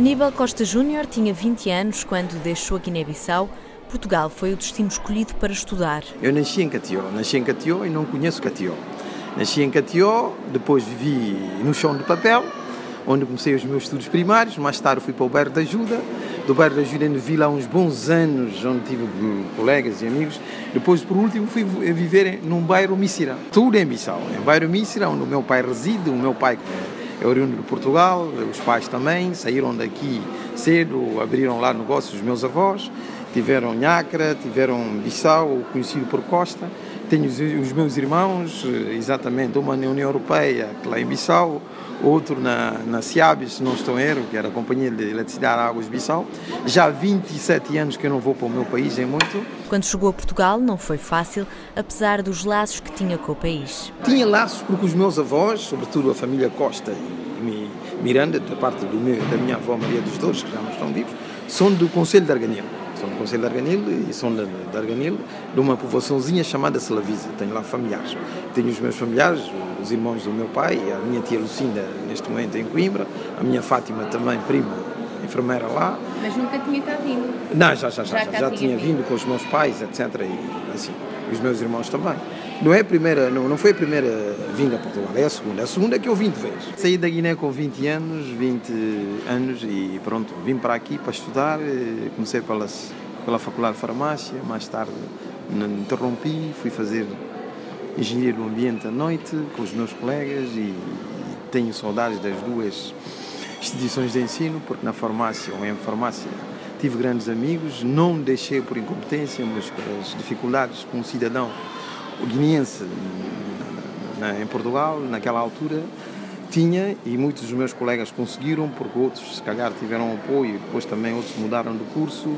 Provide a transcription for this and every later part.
Aníbal Costa Júnior tinha 20 anos quando deixou a Guiné-Bissau. Portugal foi o destino escolhido para estudar. Eu nasci em Catió, nasci em Catió e não conheço Catió. Nasci em Catió, depois vivi no chão de papel, onde comecei os meus estudos primários. Mais tarde fui para o bairro da Ajuda. Do bairro da Ajuda vivi lá uns bons anos, onde tive colegas e amigos. Depois, por último, fui viver num bairro Missira. Tudo em Bissau. Em bairro Missira, onde o meu pai reside. O meu pai é oriundo de Portugal, os pais também. Saíram daqui cedo, abriram lá negócios os meus avós. Tiveram Nhacra, tiveram Bissau, conhecido por Costa. Tenho os meus irmãos, exatamente, uma na União Europeia, lá em Bissau, outro na, na Ciabes, se não estou em erro, que era a Companhia de Eletricidade Águas Bissau. Já há 27 anos que eu não vou para o meu país, é muito. Quando chegou a Portugal não foi fácil, apesar dos laços que tinha com o país. Tinha laços porque os meus avós, sobretudo a família Costa e Miranda, da parte meu, da minha avó Maria dos Dores, que já não estão vivos, são do Conselho de Arganil Conselho de Arganil e são de, Arganil, de uma povoaçãozinha chamada Selavisa. Tenho lá familiares. Tenho os meus familiares, os irmãos do meu pai, a minha tia Lucinda, neste momento em Coimbra, a minha Fátima também, prima, enfermeira lá. Mas nunca tinha cá vindo? Não, já, já, já. Já, já, já tinha vindo. vindo com os meus pais, etc. E assim, os meus irmãos também. Não, é a primeira, não, não foi a primeira vinda a Portugal, é a segunda. A segunda é que eu vim de vez. Saí da Guiné com 20 anos, 20 anos e pronto, vim para aqui para estudar. Comecei pelas, pela Faculdade de Farmácia, mais tarde interrompi, fui fazer engenharia do ambiente à noite com os meus colegas e tenho saudades das duas instituições de ensino, porque na farmácia ou em farmácia tive grandes amigos, não deixei por incompetência, mas pelas dificuldades como cidadão o guineense em Portugal, naquela altura, tinha e muitos dos meus colegas conseguiram, porque outros, se calhar, tiveram apoio, depois também outros mudaram de curso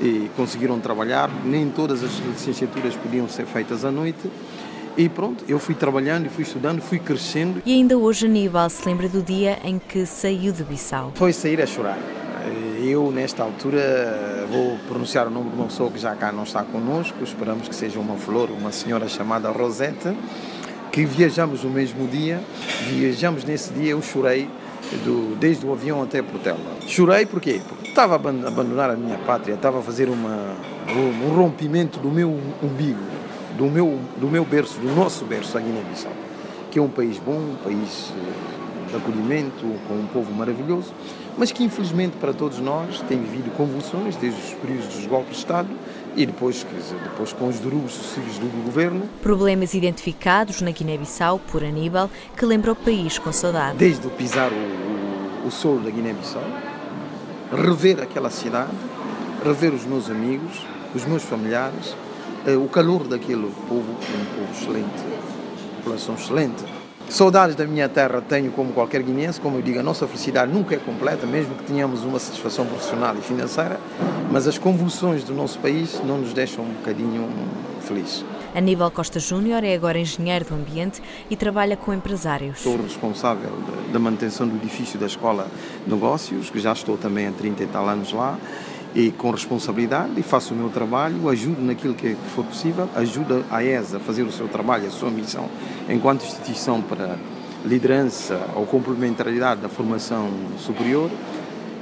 e conseguiram trabalhar. Nem todas as licenciaturas podiam ser feitas à noite. E pronto, eu fui trabalhando e fui estudando, fui crescendo. E ainda hoje Aníbal se lembra do dia em que saiu de Bissau? Foi sair a chorar. Eu, nesta altura, vou pronunciar o nome de uma pessoa que já cá não está connosco, esperamos que seja uma flor, uma senhora chamada Rosette, que viajamos no mesmo dia. Viajamos nesse dia, eu chorei do, desde o avião até Portela. Chorei porquê? Porque estava a abandonar a minha pátria, estava a fazer uma, um rompimento do meu umbigo, do meu, do meu berço, do nosso berço, a Guiné-Bissau, que é um país bom, um país eh, de acolhimento, com um povo maravilhoso, mas que infelizmente para todos nós tem vivido convulsões desde os períodos dos golpes de Estado e depois, dizer, depois com os derrubos sucessivos do governo. Problemas identificados na Guiné-Bissau por Aníbal, que lembra o país com saudade. Desde o pisar o, o, o solo da Guiné-Bissau, rever aquela cidade, rever os meus amigos, os meus familiares, eh, o calor daquele povo, um povo excelente, população excelente, Saudades da minha terra tenho como qualquer guineense, como eu digo, a nossa felicidade nunca é completa, mesmo que tenhamos uma satisfação profissional e financeira, mas as convulsões do nosso país não nos deixam um bocadinho felizes. Aníbal Costa Júnior é agora engenheiro do ambiente e trabalha com empresários. Sou responsável da manutenção do edifício da Escola de Negócios, que já estou também há 30 e tal anos lá, e com responsabilidade e faço o meu trabalho, ajudo naquilo que for possível, ajudo a ESA a fazer o seu trabalho, a sua missão enquanto instituição para liderança ou complementaridade da formação superior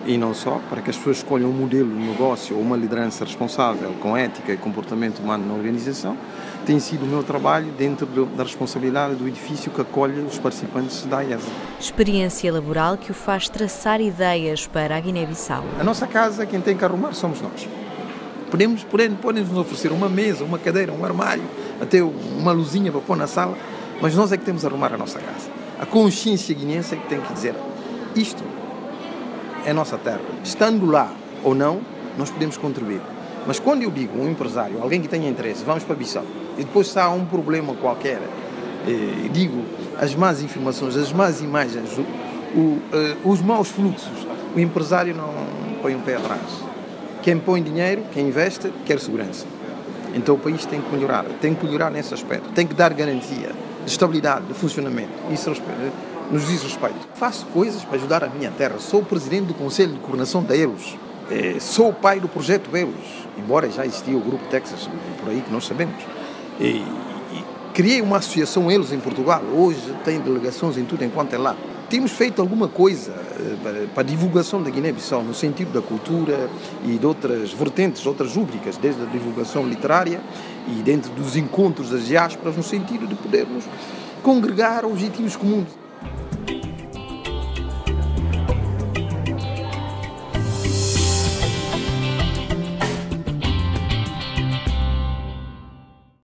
e não só, para que as pessoas escolham um modelo de negócio ou uma liderança responsável com ética e comportamento humano na organização, tem sido o meu trabalho dentro da responsabilidade do edifício que acolhe os participantes da IESA. Experiência laboral que o faz traçar ideias para a Guiné-Bissau. A nossa casa, quem tem que arrumar somos nós. Podemos, podemos, podemos nos oferecer uma mesa, uma cadeira, um armário, até uma luzinha para pôr na sala, mas nós é que temos a arrumar a nossa casa. A consciência guinense é que tem que dizer isto é nossa terra. Estando lá ou não, nós podemos contribuir. Mas quando eu digo um empresário, alguém que tenha interesse, vamos para Bissau, e depois se há um problema qualquer, eh, digo as más informações, as más imagens, o, o, eh, os maus fluxos, o empresário não põe um pé atrás. Quem põe dinheiro, quem investe, quer segurança. Então o país tem que melhorar, tem que melhorar nesse aspecto, tem que dar garantia de estabilidade, de funcionamento. Isso nos diz respeito. Faço coisas para ajudar a minha terra. Sou o presidente do Conselho de Coordenação da ELOS. É, sou o pai do projeto ELOS, embora já existia o Grupo Texas por aí que nós sabemos. E, e criei uma associação ELOS em Portugal. Hoje tem delegações em tudo enquanto é lá. Temos feito alguma coisa eh, para a divulgação da Guiné-Bissau, no sentido da cultura e de outras vertentes, outras rúbricas, desde a divulgação literária e dentro dos encontros das diásporas, no sentido de podermos congregar objetivos comuns.